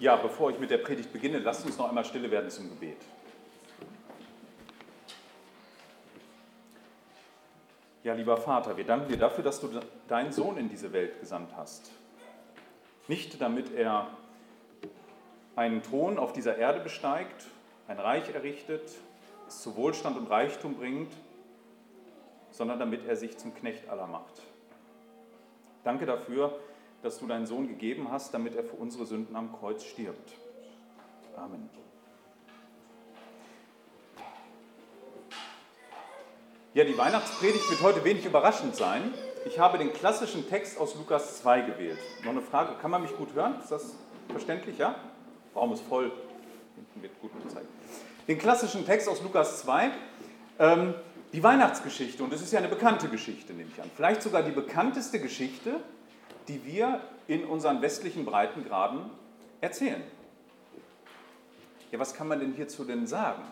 Ja, bevor ich mit der Predigt beginne, lasst uns noch einmal stille werden zum Gebet. Ja, lieber Vater, wir danken dir dafür, dass du deinen Sohn in diese Welt gesandt hast. Nicht damit er einen Thron auf dieser Erde besteigt, ein Reich errichtet, es zu Wohlstand und Reichtum bringt, sondern damit er sich zum Knecht aller macht. Danke dafür, dass du deinen Sohn gegeben hast, damit er für unsere Sünden am Kreuz stirbt. Amen. Ja, die Weihnachtspredigt wird heute wenig überraschend sein. Ich habe den klassischen Text aus Lukas 2 gewählt. Noch eine Frage, kann man mich gut hören? Ist das verständlich, ja? Raum ist voll. Hinten wird gut gezeigt. Den klassischen Text aus Lukas 2, ähm, die Weihnachtsgeschichte. Und es ist ja eine bekannte Geschichte, nehme ich an. Vielleicht sogar die bekannteste Geschichte, die wir in unseren westlichen Breitengraden erzählen. Ja, was kann man denn hierzu denn sagen?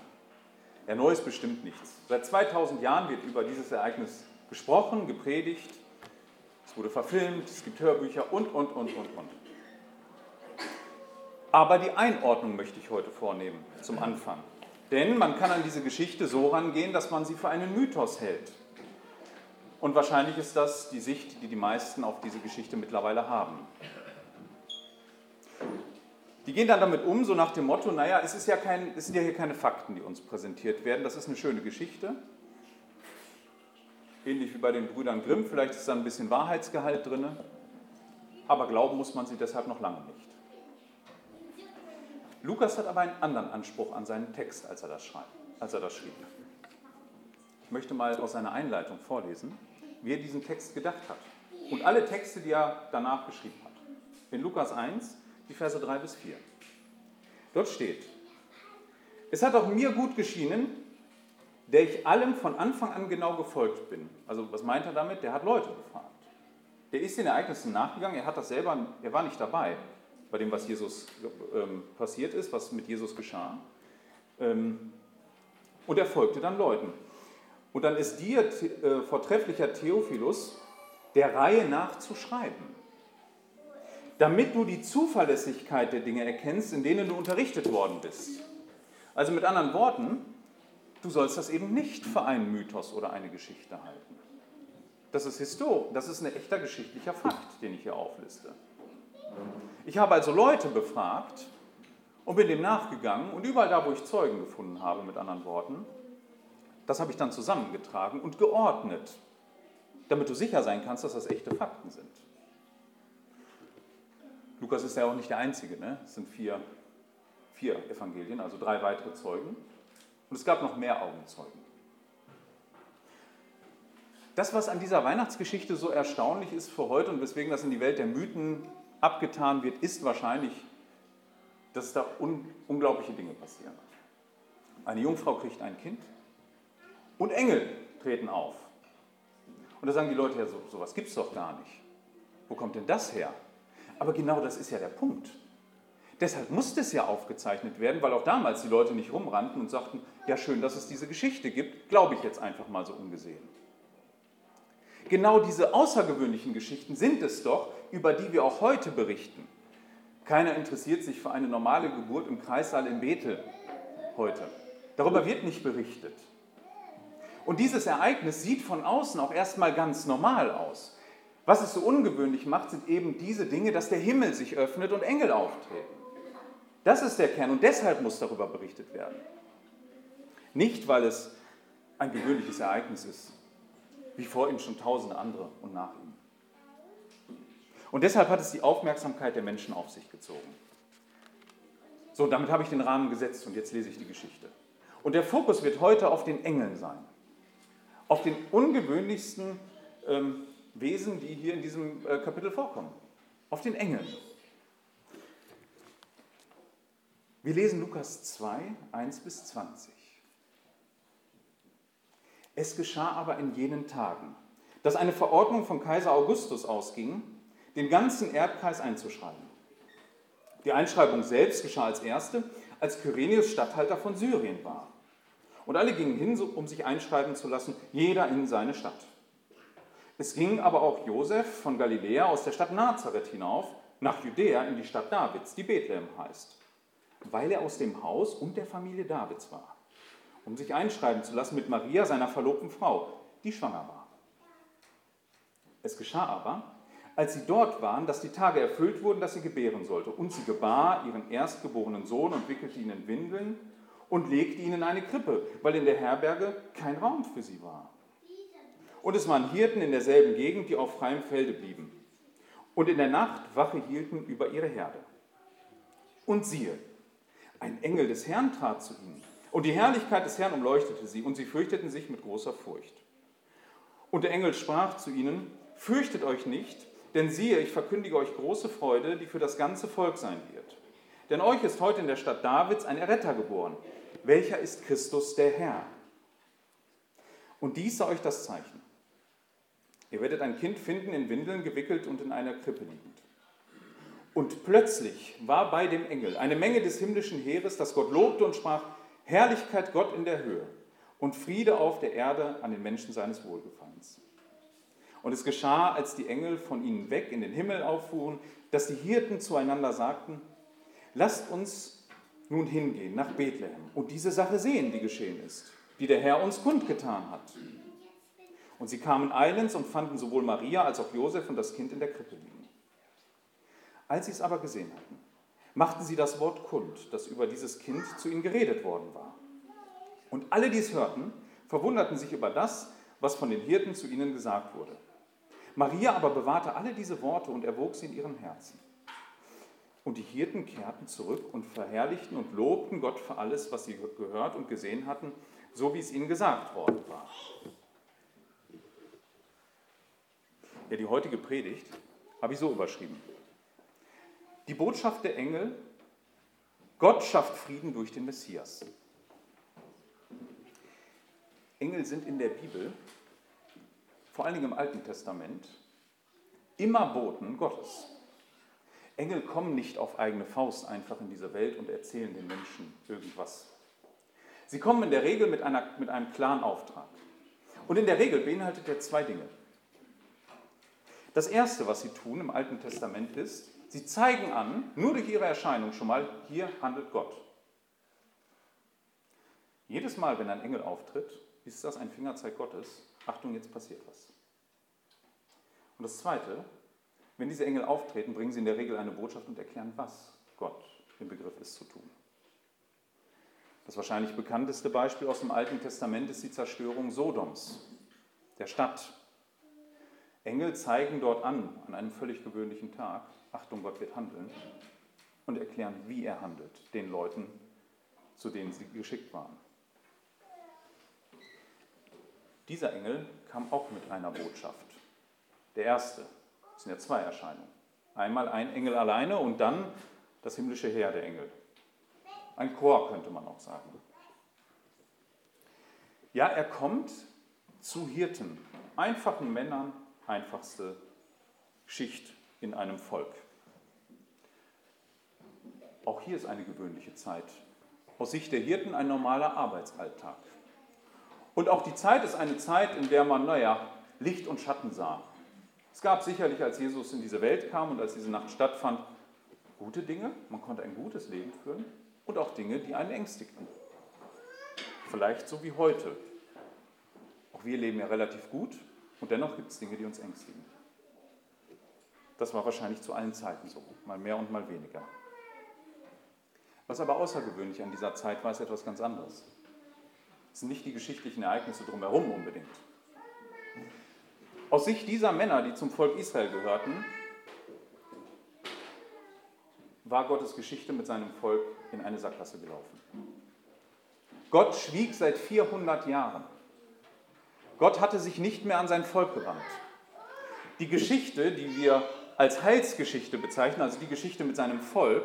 Ja, Neues bestimmt nichts. Seit 2000 Jahren wird über dieses Ereignis gesprochen, gepredigt, es wurde verfilmt, es gibt Hörbücher und, und, und, und, und. Aber die Einordnung möchte ich heute vornehmen zum Anfang. Denn man kann an diese Geschichte so rangehen, dass man sie für einen Mythos hält. Und wahrscheinlich ist das die Sicht, die die meisten auf diese Geschichte mittlerweile haben. Die gehen dann damit um, so nach dem Motto, naja, es, ist ja kein, es sind ja hier keine Fakten, die uns präsentiert werden, das ist eine schöne Geschichte. Ähnlich wie bei den Brüdern Grimm, vielleicht ist da ein bisschen Wahrheitsgehalt drin, aber glauben muss man sie deshalb noch lange nicht. Lukas hat aber einen anderen Anspruch an seinen Text, als er das, schreibt, als er das schrieb. Ich möchte mal aus seiner Einleitung vorlesen wie er diesen Text gedacht hat. Und alle Texte, die er danach geschrieben hat. In Lukas 1, die Verse 3 bis 4. Dort steht, es hat auch mir gut geschienen, der ich allem von Anfang an genau gefolgt bin. Also was meint er damit? Der hat Leute befragt. Der ist den Ereignissen nachgegangen, er hat das selber, er war nicht dabei bei dem, was Jesus ähm, passiert ist, was mit Jesus geschah. Ähm, und er folgte dann Leuten. Und dann ist dir, äh, vortrefflicher Theophilus, der Reihe nach zu schreiben, damit du die Zuverlässigkeit der Dinge erkennst, in denen du unterrichtet worden bist. Also mit anderen Worten, du sollst das eben nicht für einen Mythos oder eine Geschichte halten. Das ist Historie, das ist ein echter geschichtlicher Fakt, den ich hier aufliste. Ich habe also Leute befragt und bin dem nachgegangen und überall da, wo ich Zeugen gefunden habe, mit anderen Worten, das habe ich dann zusammengetragen und geordnet, damit du sicher sein kannst, dass das echte Fakten sind. Lukas ist ja auch nicht der Einzige, ne? es sind vier, vier Evangelien, also drei weitere Zeugen. Und es gab noch mehr Augenzeugen. Das, was an dieser Weihnachtsgeschichte so erstaunlich ist für heute und weswegen das in die Welt der Mythen abgetan wird, ist wahrscheinlich, dass da un unglaubliche Dinge passieren. Eine Jungfrau kriegt ein Kind, und Engel treten auf. Und da sagen die Leute, ja, so, sowas gibt es doch gar nicht. Wo kommt denn das her? Aber genau das ist ja der Punkt. Deshalb musste es ja aufgezeichnet werden, weil auch damals die Leute nicht rumrannten und sagten, ja schön, dass es diese Geschichte gibt, glaube ich jetzt einfach mal so ungesehen. Genau diese außergewöhnlichen Geschichten sind es doch, über die wir auch heute berichten. Keiner interessiert sich für eine normale Geburt im Kreissaal in Bethel heute. Darüber wird nicht berichtet. Und dieses Ereignis sieht von außen auch erstmal ganz normal aus. Was es so ungewöhnlich macht, sind eben diese Dinge, dass der Himmel sich öffnet und Engel auftreten. Das ist der Kern und deshalb muss darüber berichtet werden. Nicht, weil es ein gewöhnliches Ereignis ist, wie vor ihm schon tausende andere und nach ihm. Und deshalb hat es die Aufmerksamkeit der Menschen auf sich gezogen. So, damit habe ich den Rahmen gesetzt und jetzt lese ich die Geschichte. Und der Fokus wird heute auf den Engeln sein auf den ungewöhnlichsten ähm, Wesen, die hier in diesem äh, Kapitel vorkommen, auf den Engeln. Wir lesen Lukas 2, 1 bis 20. Es geschah aber in jenen Tagen, dass eine Verordnung von Kaiser Augustus ausging, den ganzen Erdkreis einzuschreiben. Die Einschreibung selbst geschah als erste, als Kyrenius Statthalter von Syrien war. Und alle gingen hin, um sich einschreiben zu lassen, jeder in seine Stadt. Es ging aber auch Josef von Galiläa aus der Stadt Nazareth hinauf nach Judäa in die Stadt Davids, die Bethlehem heißt, weil er aus dem Haus und der Familie Davids war, um sich einschreiben zu lassen mit Maria, seiner verlobten Frau, die schwanger war. Es geschah aber, als sie dort waren, dass die Tage erfüllt wurden, dass sie gebären sollte. Und sie gebar ihren erstgeborenen Sohn und wickelte ihn in Windeln und legte ihn in eine Krippe, weil in der Herberge kein Raum für sie war. Und es waren Hirten in derselben Gegend, die auf freiem Felde blieben und in der Nacht Wache hielten über ihre Herde. Und siehe, ein Engel des Herrn trat zu ihnen, und die Herrlichkeit des Herrn umleuchtete sie, und sie fürchteten sich mit großer Furcht. Und der Engel sprach zu ihnen, Fürchtet euch nicht, denn siehe, ich verkündige euch große Freude, die für das ganze Volk sein wird. Denn euch ist heute in der Stadt Davids ein Erretter geboren, welcher ist Christus der Herr. Und dies sei euch das Zeichen. Ihr werdet ein Kind finden, in Windeln gewickelt und in einer Krippe liegend. Und plötzlich war bei dem Engel eine Menge des himmlischen Heeres, das Gott lobte und sprach, Herrlichkeit Gott in der Höhe und Friede auf der Erde an den Menschen seines Wohlgefallens. Und es geschah, als die Engel von ihnen weg in den Himmel auffuhren, dass die Hirten zueinander sagten, lasst uns nun hingehen nach Bethlehem und diese Sache sehen, die geschehen ist, die der Herr uns kundgetan hat. Und sie kamen eilends und fanden sowohl Maria als auch Josef und das Kind in der Krippe liegen. Als sie es aber gesehen hatten, machten sie das Wort kund, das über dieses Kind zu ihnen geredet worden war. Und alle, die es hörten, verwunderten sich über das, was von den Hirten zu ihnen gesagt wurde. Maria aber bewahrte alle diese Worte und erwog sie in ihrem Herzen. Und die Hirten kehrten zurück und verherrlichten und lobten Gott für alles, was sie gehört und gesehen hatten, so wie es ihnen gesagt worden war. Ja, die heutige Predigt habe ich so überschrieben. Die Botschaft der Engel, Gott schafft Frieden durch den Messias. Engel sind in der Bibel, vor allen Dingen im Alten Testament, immer Boten Gottes. Engel kommen nicht auf eigene Faust einfach in diese Welt und erzählen den Menschen irgendwas. Sie kommen in der Regel mit, einer, mit einem klaren Auftrag. Und in der Regel beinhaltet er zwei Dinge. Das Erste, was sie tun im Alten Testament ist, sie zeigen an, nur durch ihre Erscheinung schon mal, hier handelt Gott. Jedes Mal, wenn ein Engel auftritt, ist das ein Fingerzeig Gottes. Achtung, jetzt passiert was. Und das Zweite, wenn diese Engel auftreten, bringen sie in der Regel eine Botschaft und erklären, was Gott im Begriff ist zu tun. Das wahrscheinlich bekannteste Beispiel aus dem Alten Testament ist die Zerstörung Sodoms, der Stadt. Engel zeigen dort an, an einem völlig gewöhnlichen Tag, Achtung, Gott wird handeln, und erklären, wie er handelt, den Leuten, zu denen sie geschickt waren. Dieser Engel kam auch mit einer Botschaft. Der erste, es sind ja zwei Erscheinungen. Einmal ein Engel alleine und dann das himmlische Heer der Engel. Ein Chor könnte man auch sagen. Ja, er kommt zu Hirten, einfachen Männern, einfachste Schicht in einem Volk. Auch hier ist eine gewöhnliche Zeit. Aus Sicht der Hirten ein normaler Arbeitsalltag. Und auch die Zeit ist eine Zeit, in der man, naja, Licht und Schatten sah. Es gab sicherlich, als Jesus in diese Welt kam und als diese Nacht stattfand, gute Dinge, man konnte ein gutes Leben führen und auch Dinge, die einen ängstigten. Vielleicht so wie heute. Auch wir leben ja relativ gut, und dennoch gibt es Dinge, die uns ängstigen. Das war wahrscheinlich zu allen Zeiten so, mal mehr und mal weniger. Was aber außergewöhnlich an dieser Zeit war, ist etwas ganz anderes. Es sind nicht die geschichtlichen Ereignisse drumherum unbedingt. Aus Sicht dieser Männer, die zum Volk Israel gehörten, war Gottes Geschichte mit seinem Volk in eine Sackgasse gelaufen. Gott schwieg seit 400 Jahren. Gott hatte sich nicht mehr an sein Volk gewandt. Die Geschichte, die wir als Heilsgeschichte bezeichnen, also die Geschichte mit seinem Volk,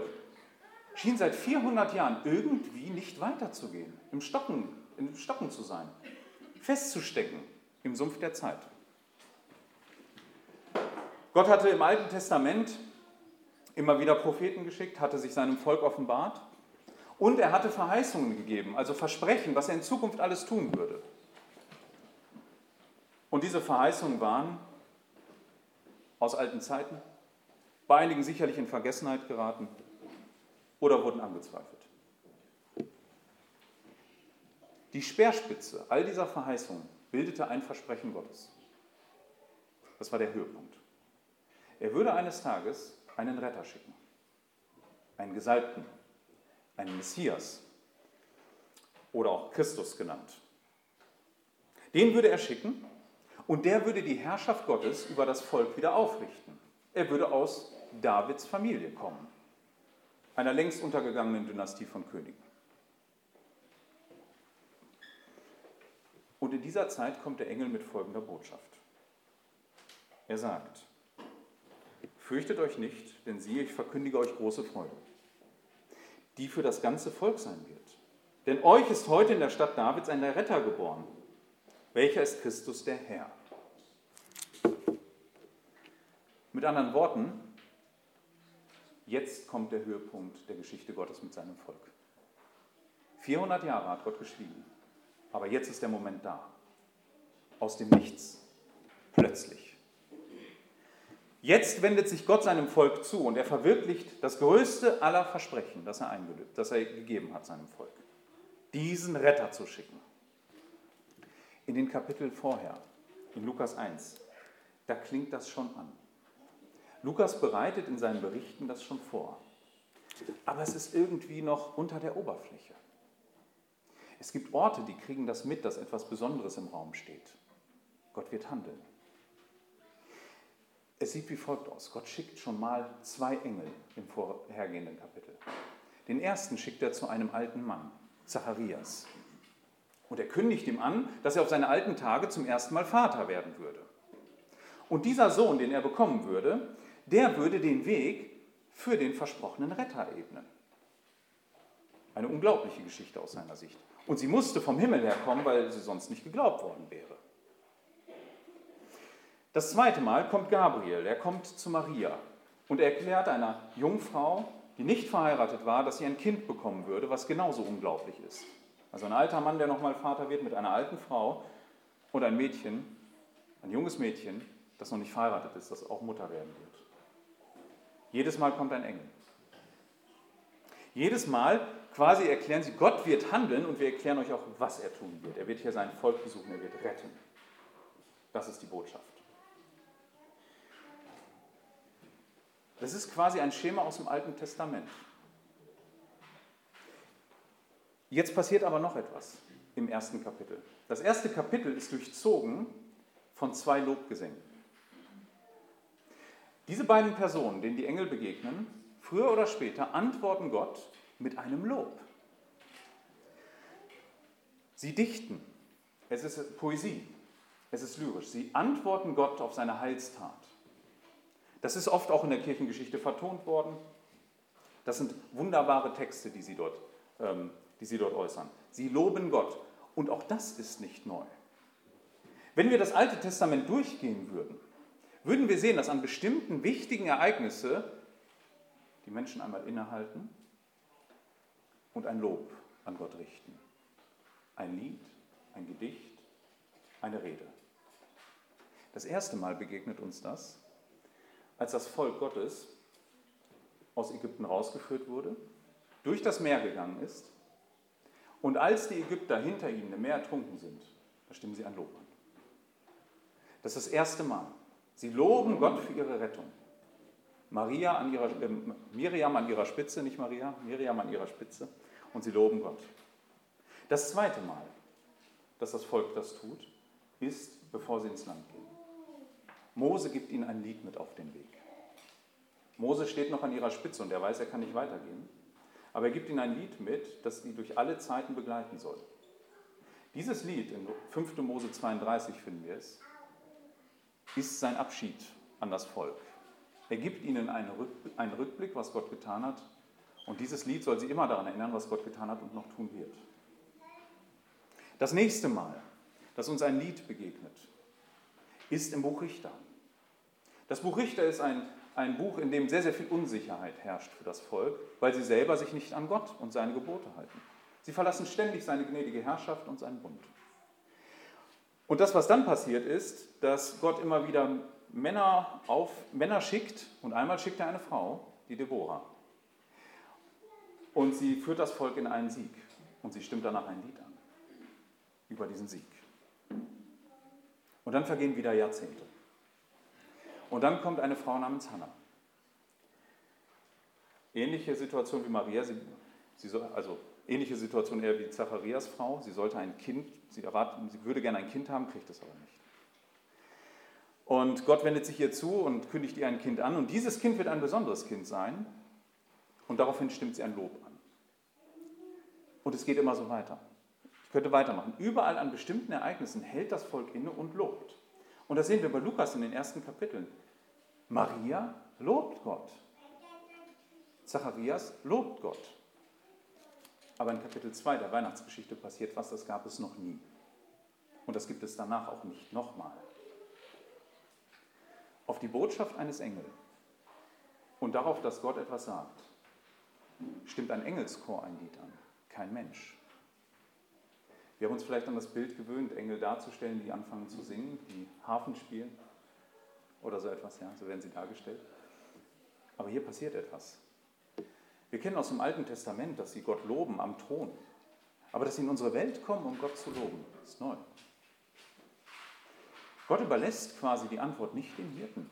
schien seit 400 Jahren irgendwie nicht weiterzugehen, im Stocken, im Stocken zu sein, festzustecken im Sumpf der Zeit. Gott hatte im Alten Testament immer wieder Propheten geschickt, hatte sich seinem Volk offenbart und er hatte Verheißungen gegeben, also Versprechen, was er in Zukunft alles tun würde. Und diese Verheißungen waren aus alten Zeiten, bei einigen sicherlich in Vergessenheit geraten oder wurden angezweifelt. Die Speerspitze all dieser Verheißungen bildete ein Versprechen Gottes. Das war der Höhepunkt. Er würde eines Tages einen Retter schicken, einen Gesalbten, einen Messias oder auch Christus genannt. Den würde er schicken und der würde die Herrschaft Gottes über das Volk wieder aufrichten. Er würde aus Davids Familie kommen, einer längst untergegangenen Dynastie von Königen. Und in dieser Zeit kommt der Engel mit folgender Botschaft. Er sagt, fürchtet euch nicht, denn siehe, ich verkündige euch große Freude, die für das ganze Volk sein wird. Denn euch ist heute in der Stadt Davids ein Retter geboren, welcher ist Christus der Herr. Mit anderen Worten, jetzt kommt der Höhepunkt der Geschichte Gottes mit seinem Volk. 400 Jahre hat Gott geschwiegen, aber jetzt ist der Moment da. Aus dem Nichts, plötzlich. Jetzt wendet sich Gott seinem Volk zu und er verwirklicht das größte aller Versprechen, das er, das er gegeben hat seinem Volk. Diesen Retter zu schicken. In den Kapiteln vorher, in Lukas 1, da klingt das schon an. Lukas bereitet in seinen Berichten das schon vor. Aber es ist irgendwie noch unter der Oberfläche. Es gibt Orte, die kriegen das mit, dass etwas Besonderes im Raum steht. Gott wird handeln. Es sieht wie folgt aus. Gott schickt schon mal zwei Engel im vorhergehenden Kapitel. Den ersten schickt er zu einem alten Mann, Zacharias. Und er kündigt ihm an, dass er auf seine alten Tage zum ersten Mal Vater werden würde. Und dieser Sohn, den er bekommen würde, der würde den Weg für den versprochenen Retter ebnen. Eine unglaubliche Geschichte aus seiner Sicht. Und sie musste vom Himmel herkommen, weil sie sonst nicht geglaubt worden wäre. Das zweite Mal kommt Gabriel, er kommt zu Maria und er erklärt einer Jungfrau, die nicht verheiratet war, dass sie ein Kind bekommen würde, was genauso unglaublich ist. Also ein alter Mann, der nochmal Vater wird mit einer alten Frau und ein Mädchen, ein junges Mädchen, das noch nicht verheiratet ist, das auch Mutter werden wird. Jedes Mal kommt ein Engel. Jedes Mal quasi erklären sie, Gott wird handeln und wir erklären euch auch, was er tun wird. Er wird hier sein Volk besuchen, er wird retten. Das ist die Botschaft. Das ist quasi ein Schema aus dem Alten Testament. Jetzt passiert aber noch etwas im ersten Kapitel. Das erste Kapitel ist durchzogen von zwei Lobgesängen. Diese beiden Personen, denen die Engel begegnen, früher oder später antworten Gott mit einem Lob. Sie dichten. Es ist Poesie. Es ist lyrisch. Sie antworten Gott auf seine Heilstat. Das ist oft auch in der Kirchengeschichte vertont worden. Das sind wunderbare Texte, die sie dort ähm, die sie dort äußern. Sie loben Gott. Und auch das ist nicht neu. Wenn wir das Alte Testament durchgehen würden, würden wir sehen, dass an bestimmten wichtigen Ereignissen die Menschen einmal innehalten und ein Lob an Gott richten. Ein Lied, ein Gedicht, eine Rede. Das erste Mal begegnet uns das, als das Volk Gottes aus Ägypten rausgeführt wurde, durch das Meer gegangen ist und als die Ägypter hinter ihnen im Meer ertrunken sind, da stimmen sie ein Lob an. Das ist das erste Mal. Sie loben Gott für ihre Rettung. Maria an ihrer, äh, Miriam an ihrer Spitze, nicht Maria, Miriam an ihrer Spitze. Und sie loben Gott. Das zweite Mal, dass das Volk das tut, ist, bevor sie ins Land gehen. Mose gibt ihnen ein Lied mit auf den Weg. Mose steht noch an ihrer Spitze und er weiß, er kann nicht weitergehen. Aber er gibt ihnen ein Lied mit, das sie durch alle Zeiten begleiten soll. Dieses Lied, in 5. Mose 32 finden wir es, ist sein Abschied an das Volk. Er gibt ihnen einen Rückblick, was Gott getan hat. Und dieses Lied soll sie immer daran erinnern, was Gott getan hat und noch tun wird. Das nächste Mal, dass uns ein Lied begegnet, ist im Buch Richter. Das Buch Richter ist ein ein Buch, in dem sehr, sehr viel Unsicherheit herrscht für das Volk, weil sie selber sich nicht an Gott und seine Gebote halten. Sie verlassen ständig seine gnädige Herrschaft und seinen Bund. Und das, was dann passiert ist, dass Gott immer wieder Männer, auf, Männer schickt und einmal schickt er eine Frau, die Deborah. Und sie führt das Volk in einen Sieg und sie stimmt danach ein Lied an über diesen Sieg. Und dann vergehen wieder Jahrzehnte. Und dann kommt eine Frau namens Hannah. Ähnliche Situation wie Maria, sie, sie soll, also ähnliche Situation eher wie Zacharias Frau. Sie sollte ein Kind, sie, erwartet, sie würde gerne ein Kind haben, kriegt es aber nicht. Und Gott wendet sich ihr zu und kündigt ihr ein Kind an. Und dieses Kind wird ein besonderes Kind sein. Und daraufhin stimmt sie ein Lob an. Und es geht immer so weiter. Ich könnte weitermachen. Überall an bestimmten Ereignissen hält das Volk inne und lobt. Und das sehen wir bei Lukas in den ersten Kapiteln. Maria lobt Gott. Zacharias lobt Gott. Aber in Kapitel 2 der Weihnachtsgeschichte passiert was, das gab es noch nie. Und das gibt es danach auch nicht nochmal. Auf die Botschaft eines Engels und darauf, dass Gott etwas sagt, stimmt ein Engelschor ein Lied an, kein Mensch. Wir haben uns vielleicht an das Bild gewöhnt, Engel darzustellen, die anfangen zu singen, die Harfen spielen oder so etwas, ja, so werden sie dargestellt. Aber hier passiert etwas. Wir kennen aus dem Alten Testament, dass sie Gott loben am Thron. Aber dass sie in unsere Welt kommen, um Gott zu loben, ist neu. Gott überlässt quasi die Antwort nicht den Hirten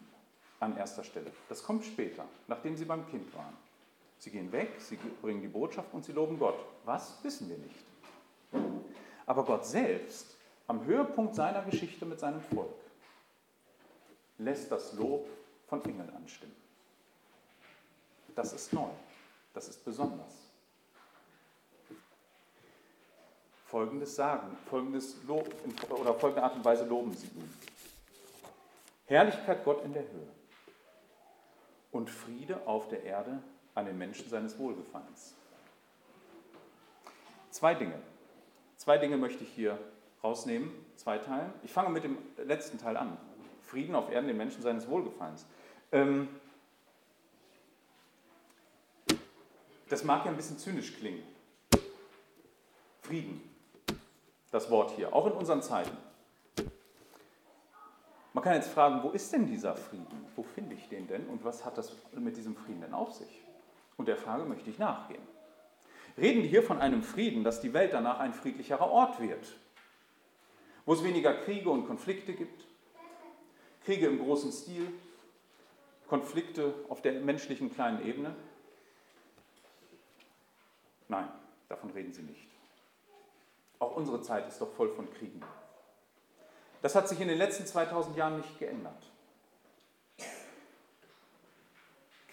an erster Stelle. Das kommt später, nachdem sie beim Kind waren. Sie gehen weg, sie bringen die Botschaft und sie loben Gott. Was wissen wir nicht. Aber Gott selbst, am Höhepunkt seiner Geschichte mit seinem Volk, lässt das Lob von Engeln anstimmen. Das ist neu, das ist besonders. Folgendes sagen, folgendes Lob, oder folgende Art und Weise loben sie ihn. Herrlichkeit Gott in der Höhe und Friede auf der Erde an den Menschen seines Wohlgefallens. Zwei Dinge. Zwei Dinge möchte ich hier rausnehmen, zwei Teilen. Ich fange mit dem letzten Teil an. Frieden auf Erden den Menschen seines Wohlgefallens. Ähm, das mag ja ein bisschen zynisch klingen. Frieden, das Wort hier, auch in unseren Zeiten. Man kann jetzt fragen, wo ist denn dieser Frieden? Wo finde ich den denn und was hat das mit diesem Frieden denn auf sich? Und der Frage möchte ich nachgehen. Reden wir hier von einem Frieden, dass die Welt danach ein friedlicherer Ort wird, wo es weniger Kriege und Konflikte gibt, Kriege im großen Stil, Konflikte auf der menschlichen kleinen Ebene? Nein, davon reden sie nicht. Auch unsere Zeit ist doch voll von Kriegen. Das hat sich in den letzten 2000 Jahren nicht geändert.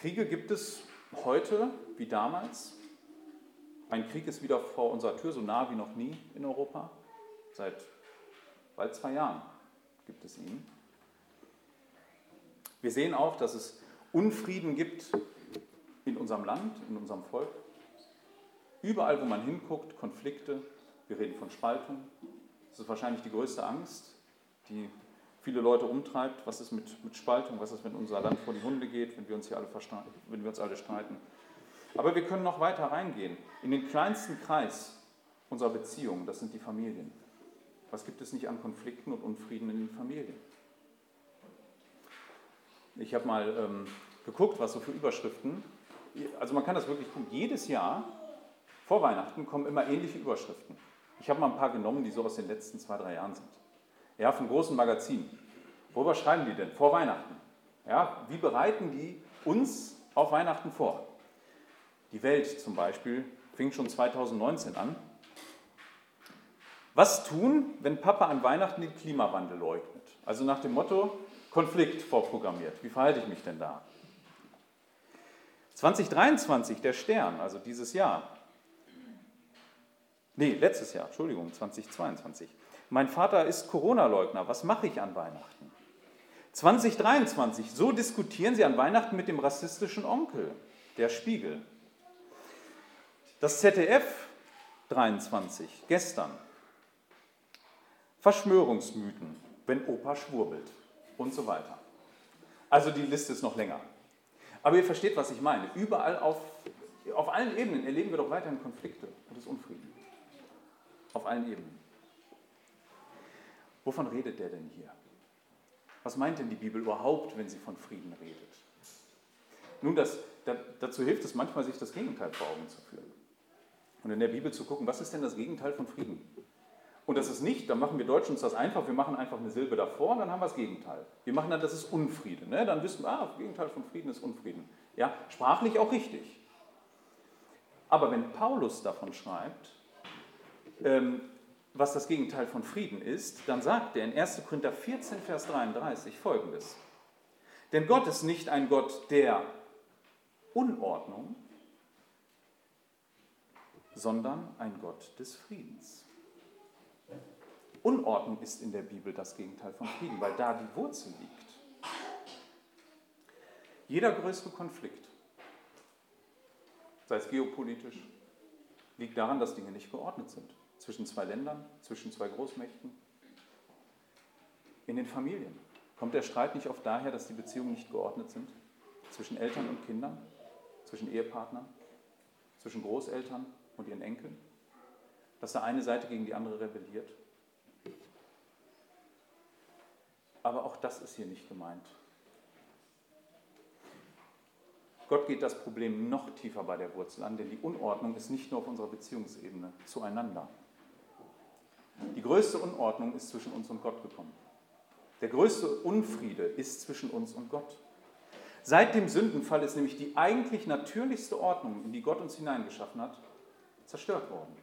Kriege gibt es heute wie damals. Ein Krieg ist wieder vor unserer Tür, so nah wie noch nie in Europa. Seit bald zwei Jahren gibt es ihn. Wir sehen auch, dass es Unfrieden gibt in unserem Land, in unserem Volk. Überall, wo man hinguckt, Konflikte. Wir reden von Spaltung. Das ist wahrscheinlich die größte Angst, die viele Leute umtreibt. Was ist mit, mit Spaltung? Was ist, wenn unser Land vor die Hunde geht, wenn wir uns hier alle, wenn wir uns alle streiten? Aber wir können noch weiter reingehen. In den kleinsten Kreis unserer Beziehungen, das sind die Familien. Was gibt es nicht an Konflikten und Unfrieden in den Familien? Ich habe mal ähm, geguckt, was so für Überschriften. Also man kann das wirklich tun. Jedes Jahr vor Weihnachten kommen immer ähnliche Überschriften. Ich habe mal ein paar genommen, die so aus den letzten zwei, drei Jahren sind. Ja, von großen Magazinen. Worüber schreiben die denn? Vor Weihnachten. Ja, wie bereiten die uns auf Weihnachten vor? Die Welt zum Beispiel fing schon 2019 an. Was tun, wenn Papa an Weihnachten den Klimawandel leugnet? Also nach dem Motto, Konflikt vorprogrammiert. Wie verhalte ich mich denn da? 2023, der Stern, also dieses Jahr. Nee, letztes Jahr, Entschuldigung, 2022. Mein Vater ist Corona-Leugner. Was mache ich an Weihnachten? 2023, so diskutieren sie an Weihnachten mit dem rassistischen Onkel, der Spiegel. Das ZDF 23, gestern. Verschwörungsmythen, wenn Opa schwurbelt und so weiter. Also die Liste ist noch länger. Aber ihr versteht, was ich meine. Überall auf, auf allen Ebenen erleben wir doch weiterhin Konflikte und das Unfrieden. Auf allen Ebenen. Wovon redet der denn hier? Was meint denn die Bibel überhaupt, wenn sie von Frieden redet? Nun, das, da, dazu hilft es manchmal, sich das Gegenteil vor Augen zu führen. Und in der Bibel zu gucken, was ist denn das Gegenteil von Frieden? Und das ist nicht, dann machen wir Deutschen uns das einfach, wir machen einfach eine Silbe davor und dann haben wir das Gegenteil. Wir machen dann, das ist Unfrieden. Ne? Dann wissen wir, ah, das Gegenteil von Frieden ist Unfrieden. Ja, sprachlich auch richtig. Aber wenn Paulus davon schreibt, ähm, was das Gegenteil von Frieden ist, dann sagt er in 1. Korinther 14, Vers 33 folgendes. Denn Gott ist nicht ein Gott der Unordnung, sondern ein Gott des Friedens. Unordnung ist in der Bibel das Gegenteil von Frieden, weil da die Wurzel liegt. Jeder größere Konflikt, sei es geopolitisch, liegt daran, dass Dinge nicht geordnet sind. Zwischen zwei Ländern, zwischen zwei Großmächten. In den Familien kommt der Streit nicht oft daher, dass die Beziehungen nicht geordnet sind. Zwischen Eltern und Kindern, zwischen Ehepartnern, zwischen Großeltern und ihren Enkeln. Dass da eine Seite gegen die andere rebelliert. Aber auch das ist hier nicht gemeint. Gott geht das Problem noch tiefer bei der Wurzel an, denn die Unordnung ist nicht nur auf unserer Beziehungsebene zueinander. Die größte Unordnung ist zwischen uns und Gott gekommen. Der größte Unfriede ist zwischen uns und Gott. Seit dem Sündenfall ist nämlich die eigentlich natürlichste Ordnung, in die Gott uns hineingeschaffen hat, zerstört worden.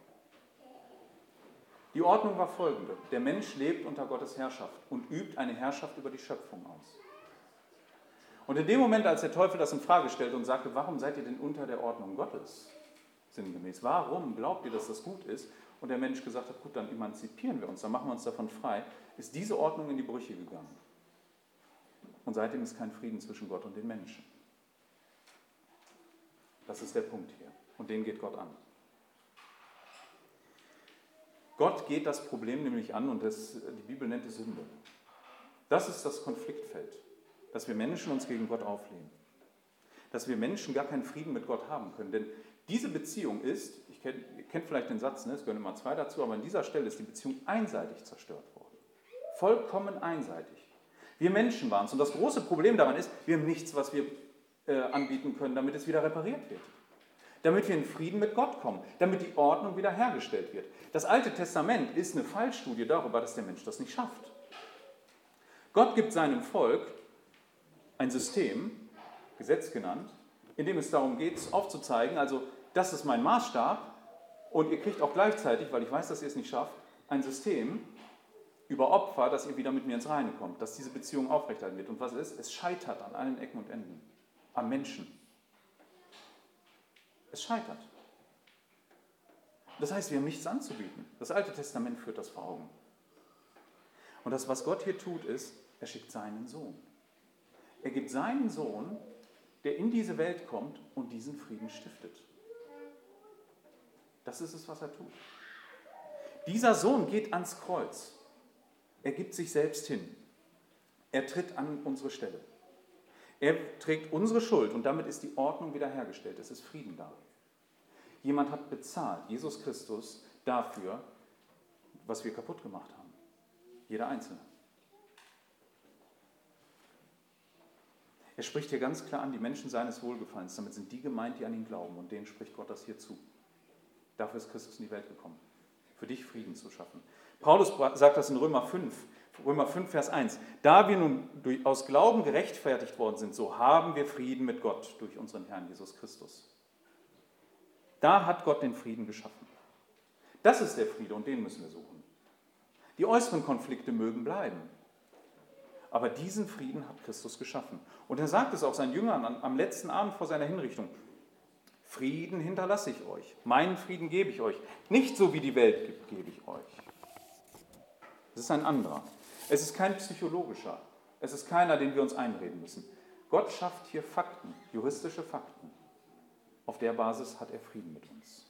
Die Ordnung war folgende. Der Mensch lebt unter Gottes Herrschaft und übt eine Herrschaft über die Schöpfung aus. Und in dem Moment, als der Teufel das in Frage stellte und sagte, warum seid ihr denn unter der Ordnung Gottes? Sinngemäß, warum glaubt ihr, dass das gut ist? Und der Mensch gesagt hat, gut, dann emanzipieren wir uns, dann machen wir uns davon frei, ist diese Ordnung in die Brüche gegangen. Und seitdem ist kein Frieden zwischen Gott und den Menschen. Das ist der Punkt hier. Und den geht Gott an. Gott geht das Problem nämlich an und das, die Bibel nennt es Sünde. Das ist das Konfliktfeld dass wir Menschen uns gegen Gott auflehnen. Dass wir Menschen gar keinen Frieden mit Gott haben können. Denn diese Beziehung ist, ich kennt, ihr kennt vielleicht den Satz, ne, es gehören immer zwei dazu, aber an dieser Stelle ist die Beziehung einseitig zerstört worden. Vollkommen einseitig. Wir Menschen waren es. Und das große Problem daran ist, wir haben nichts, was wir äh, anbieten können, damit es wieder repariert wird. Damit wir in Frieden mit Gott kommen, damit die Ordnung wiederhergestellt wird. Das Alte Testament ist eine Fallstudie darüber, dass der Mensch das nicht schafft. Gott gibt seinem Volk ein System, Gesetz genannt, in dem es darum geht, aufzuzeigen, also das ist mein Maßstab und ihr kriegt auch gleichzeitig, weil ich weiß, dass ihr es nicht schafft, ein System über Opfer, dass ihr wieder mit mir ins Reine kommt, dass diese Beziehung aufrechterhalten wird. Und was ist? Es scheitert an allen Ecken und Enden, am Menschen. Es scheitert. Das heißt, wir haben nichts anzubieten. Das Alte Testament führt das vor Augen. Und das, was Gott hier tut, ist, er schickt seinen Sohn. Er gibt seinen Sohn, der in diese Welt kommt und diesen Frieden stiftet. Das ist es, was er tut. Dieser Sohn geht ans Kreuz. Er gibt sich selbst hin. Er tritt an unsere Stelle. Er trägt unsere Schuld und damit ist die Ordnung wiederhergestellt. Es ist Frieden da. Jemand hat bezahlt, Jesus Christus, dafür, was wir kaputt gemacht haben. Jeder Einzelne. Er spricht hier ganz klar an die Menschen seines Wohlgefallens. Damit sind die gemeint, die an ihn glauben. Und denen spricht Gott das hier zu. Dafür ist Christus in die Welt gekommen. Für dich Frieden zu schaffen. Paulus sagt das in Römer 5, Römer 5, Vers 1. Da wir nun durch, aus Glauben gerechtfertigt worden sind, so haben wir Frieden mit Gott durch unseren Herrn Jesus Christus. Da hat Gott den Frieden geschaffen. Das ist der Friede und den müssen wir suchen. Die äußeren Konflikte mögen bleiben. Aber diesen Frieden hat Christus geschaffen. Und er sagt es auch seinen Jüngern am letzten Abend vor seiner Hinrichtung. Frieden hinterlasse ich euch, meinen Frieden gebe ich euch. Nicht so wie die Welt gibt, gebe ich euch. Es ist ein anderer. Es ist kein psychologischer. Es ist keiner, den wir uns einreden müssen. Gott schafft hier Fakten, juristische Fakten. Auf der Basis hat er Frieden mit uns.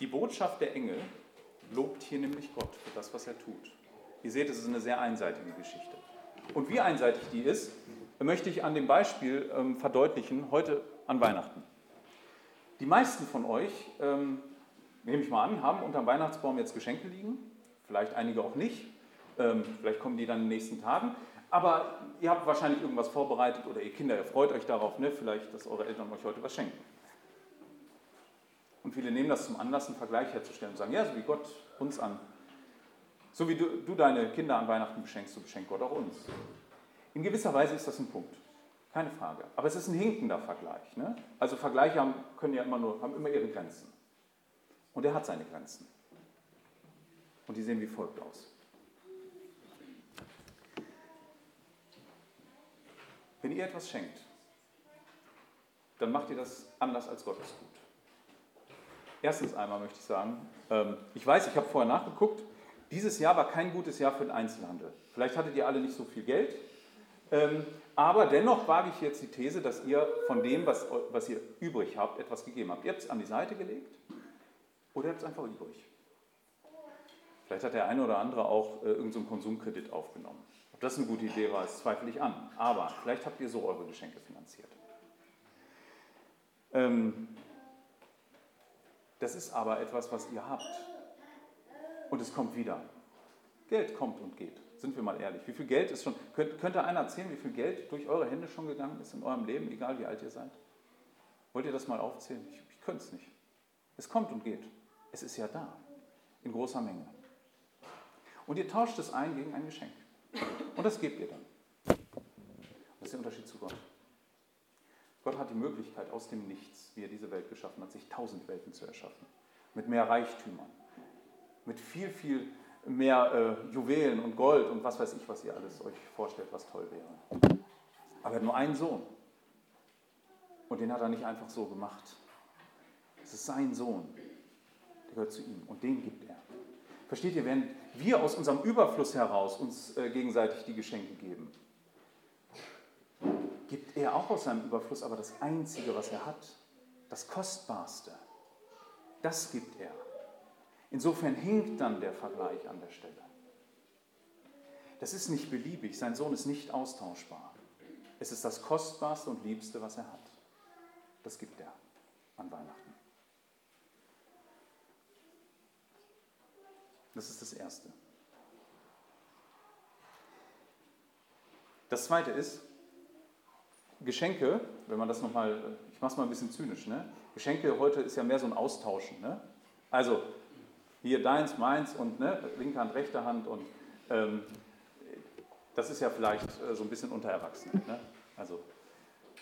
Die Botschaft der Engel lobt hier nämlich Gott für das, was er tut. Ihr seht, es ist eine sehr einseitige Geschichte. Und wie einseitig die ist, möchte ich an dem Beispiel ähm, verdeutlichen, heute an Weihnachten. Die meisten von euch ähm, nehme ich mal an, haben unter dem Weihnachtsbaum jetzt Geschenke liegen. Vielleicht einige auch nicht. Ähm, vielleicht kommen die dann in den nächsten Tagen. Aber ihr habt wahrscheinlich irgendwas vorbereitet oder ihr Kinder, ihr freut euch darauf, ne? vielleicht, dass eure Eltern euch heute was schenken. Und viele nehmen das zum Anlass, einen Vergleich herzustellen und sagen, ja, so wie Gott uns an, so wie du, du deine Kinder an Weihnachten beschenkst, so beschenkt Gott auch uns. In gewisser Weise ist das ein Punkt, keine Frage. Aber es ist ein hinkender Vergleich. Ne? Also Vergleiche haben, können ja immer nur, haben immer ihre Grenzen. Und er hat seine Grenzen. Und die sehen wie folgt aus. Wenn ihr etwas schenkt, dann macht ihr das anders als Gott es. Erstens einmal möchte ich sagen, ähm, ich weiß, ich habe vorher nachgeguckt, dieses Jahr war kein gutes Jahr für den Einzelhandel. Vielleicht hattet ihr alle nicht so viel Geld, ähm, aber dennoch wage ich jetzt die These, dass ihr von dem, was, was ihr übrig habt, etwas gegeben habt. Ihr habt es an die Seite gelegt oder ihr habt es einfach übrig. Vielleicht hat der eine oder andere auch äh, irgendeinen so Konsumkredit aufgenommen. Ob das eine gute Idee war, das zweifle ich an. Aber vielleicht habt ihr so eure Geschenke finanziert. Ähm, das ist aber etwas, was ihr habt. Und es kommt wieder. Geld kommt und geht. Sind wir mal ehrlich. Wie viel Geld ist schon. Könnt, könnte einer erzählen, wie viel Geld durch eure Hände schon gegangen ist in eurem Leben, egal wie alt ihr seid? Wollt ihr das mal aufzählen? Ich, ich könnte es nicht. Es kommt und geht. Es ist ja da. In großer Menge. Und ihr tauscht es ein gegen ein Geschenk. Und das gebt ihr dann. Das ist der Unterschied zu Gott. Gott hat die Möglichkeit, aus dem Nichts, wie er diese Welt geschaffen hat, sich tausend Welten zu erschaffen. Mit mehr Reichtümern. Mit viel, viel mehr äh, Juwelen und Gold und was weiß ich, was ihr alles euch vorstellt, was toll wäre. Aber er hat nur einen Sohn. Und den hat er nicht einfach so gemacht. Es ist sein Sohn. Der gehört zu ihm. Und den gibt er. Versteht ihr, wenn wir aus unserem Überfluss heraus uns äh, gegenseitig die Geschenke geben, gibt er auch aus seinem Überfluss aber das Einzige, was er hat, das Kostbarste. Das gibt er. Insofern hinkt dann der Vergleich an der Stelle. Das ist nicht beliebig, sein Sohn ist nicht austauschbar. Es ist das Kostbarste und Liebste, was er hat. Das gibt er an Weihnachten. Das ist das Erste. Das Zweite ist, Geschenke, wenn man das nochmal, ich mache es mal ein bisschen zynisch, ne? Geschenke heute ist ja mehr so ein Austauschen. Ne? Also hier deins, meins und ne, linke Hand, rechte Hand und ähm, das ist ja vielleicht äh, so ein bisschen unter Erwachsenen. Ne? Also,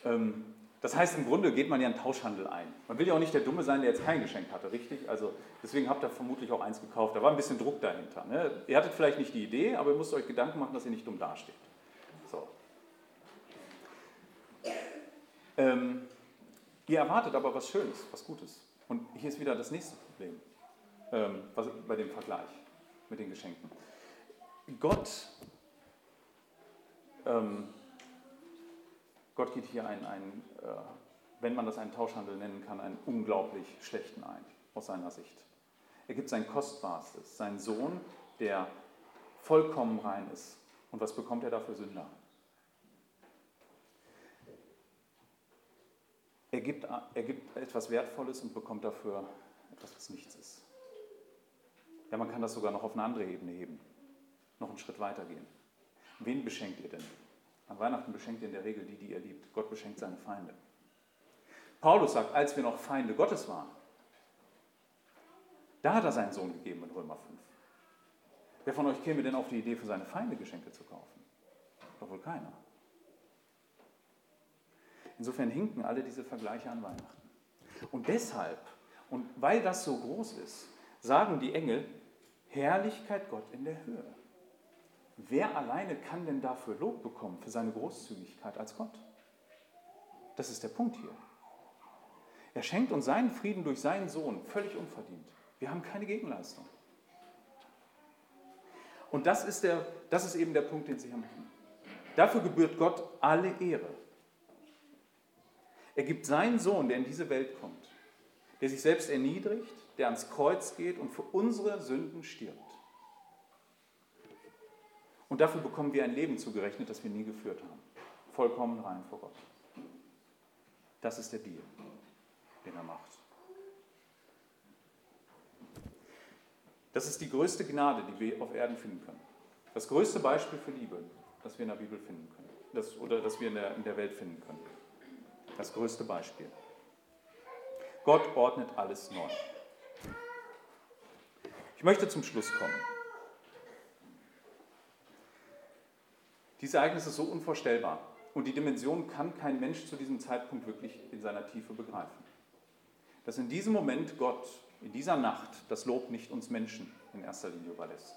ähm, das heißt, im Grunde geht man ja einen Tauschhandel ein. Man will ja auch nicht der Dumme sein, der jetzt kein Geschenk hatte, richtig? Also deswegen habt ihr vermutlich auch eins gekauft. Da war ein bisschen Druck dahinter. Ne? Ihr hattet vielleicht nicht die Idee, aber ihr müsst euch Gedanken machen, dass ihr nicht dumm dasteht. So. Ähm, ihr erwartet aber was Schönes, was Gutes. Und hier ist wieder das nächste Problem ähm, was, bei dem Vergleich mit den Geschenken. Gott, ähm, Gott geht hier einen, einen äh, wenn man das einen Tauschhandel nennen kann, einen unglaublich schlechten ein, aus seiner Sicht. Er gibt sein Kostbarstes, seinen Sohn, der vollkommen rein ist. Und was bekommt er dafür Sünder? Er gibt, er gibt etwas Wertvolles und bekommt dafür etwas, was nichts ist. Ja, man kann das sogar noch auf eine andere Ebene heben, noch einen Schritt weiter gehen. Wen beschenkt ihr denn? An Weihnachten beschenkt ihr in der Regel die, die ihr liebt. Gott beschenkt seine Feinde. Paulus sagt, als wir noch Feinde Gottes waren, da hat er seinen Sohn gegeben in Römer 5. Wer von euch käme denn auf die Idee, für seine Feinde Geschenke zu kaufen? Doch wohl keiner. Insofern hinken alle diese Vergleiche an Weihnachten. Und deshalb, und weil das so groß ist, sagen die Engel, Herrlichkeit Gott in der Höhe. Wer alleine kann denn dafür Lob bekommen, für seine Großzügigkeit als Gott? Das ist der Punkt hier. Er schenkt uns seinen Frieden durch seinen Sohn, völlig unverdient. Wir haben keine Gegenleistung. Und das ist, der, das ist eben der Punkt, den Sie hier machen. Dafür gebührt Gott alle Ehre. Er gibt seinen Sohn, der in diese Welt kommt, der sich selbst erniedrigt, der ans Kreuz geht und für unsere Sünden stirbt. Und dafür bekommen wir ein Leben zugerechnet, das wir nie geführt haben. Vollkommen rein vor Gott. Das ist der Deal, den er macht. Das ist die größte Gnade, die wir auf Erden finden können. Das größte Beispiel für Liebe, das wir in der Bibel finden können. Das, oder das wir in der, in der Welt finden können. Das größte Beispiel. Gott ordnet alles neu. Ich möchte zum Schluss kommen. Dieses Ereignis ist so unvorstellbar und die Dimension kann kein Mensch zu diesem Zeitpunkt wirklich in seiner Tiefe begreifen. Dass in diesem Moment Gott, in dieser Nacht, das Lob nicht uns Menschen in erster Linie überlässt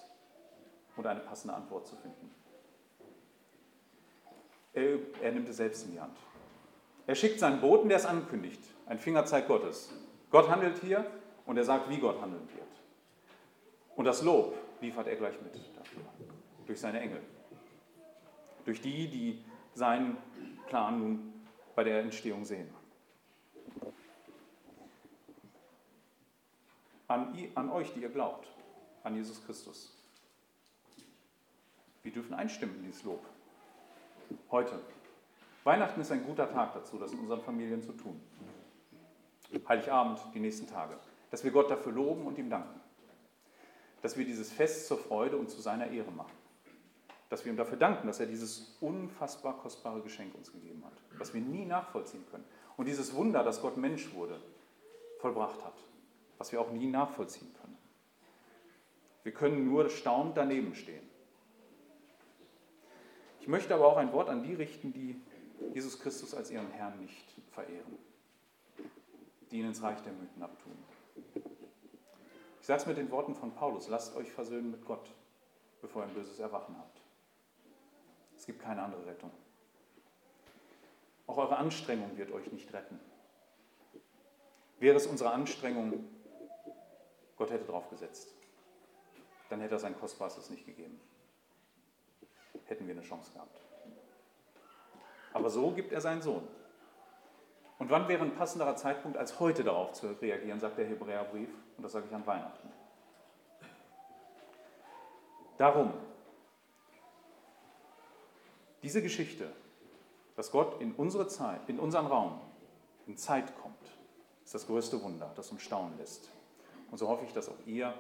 und eine passende Antwort zu finden. Er, er nimmt es selbst in die Hand. Er schickt seinen Boten, der es ankündigt, ein Fingerzeig Gottes. Gott handelt hier und er sagt, wie Gott handeln wird. Und das Lob liefert er gleich mit dafür, durch seine Engel. Durch die, die seinen Plan nun bei der Entstehung sehen. An, an euch, die ihr glaubt, an Jesus Christus. Wir dürfen einstimmen in dieses Lob. Heute. Weihnachten ist ein guter Tag dazu, das in unseren Familien zu tun. Heiligabend, die nächsten Tage. Dass wir Gott dafür loben und ihm danken dass wir dieses Fest zur Freude und zu seiner Ehre machen. Dass wir ihm dafür danken, dass er dieses unfassbar kostbare Geschenk uns gegeben hat, was wir nie nachvollziehen können. Und dieses Wunder, dass Gott Mensch wurde, vollbracht hat, was wir auch nie nachvollziehen können. Wir können nur staunend daneben stehen. Ich möchte aber auch ein Wort an die richten, die Jesus Christus als ihren Herrn nicht verehren, die ihn ins Reich der Mythen abtun. Es mit den Worten von Paulus, lasst euch versöhnen mit Gott, bevor ihr ein böses Erwachen habt. Es gibt keine andere Rettung. Auch eure Anstrengung wird euch nicht retten. Wäre es unsere Anstrengung, Gott hätte draufgesetzt, dann hätte er sein Kostbares nicht gegeben. Hätten wir eine Chance gehabt. Aber so gibt er seinen Sohn. Und wann wäre ein passenderer Zeitpunkt, als heute darauf zu reagieren, sagt der Hebräerbrief. Und das sage ich an Weihnachten. Darum, diese Geschichte, dass Gott in unsere Zeit, in unseren Raum, in Zeit kommt, ist das größte Wunder, das uns staunen lässt. Und so hoffe ich, dass auch ihr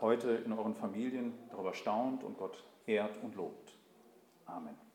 heute in euren Familien darüber staunt und Gott ehrt und lobt. Amen.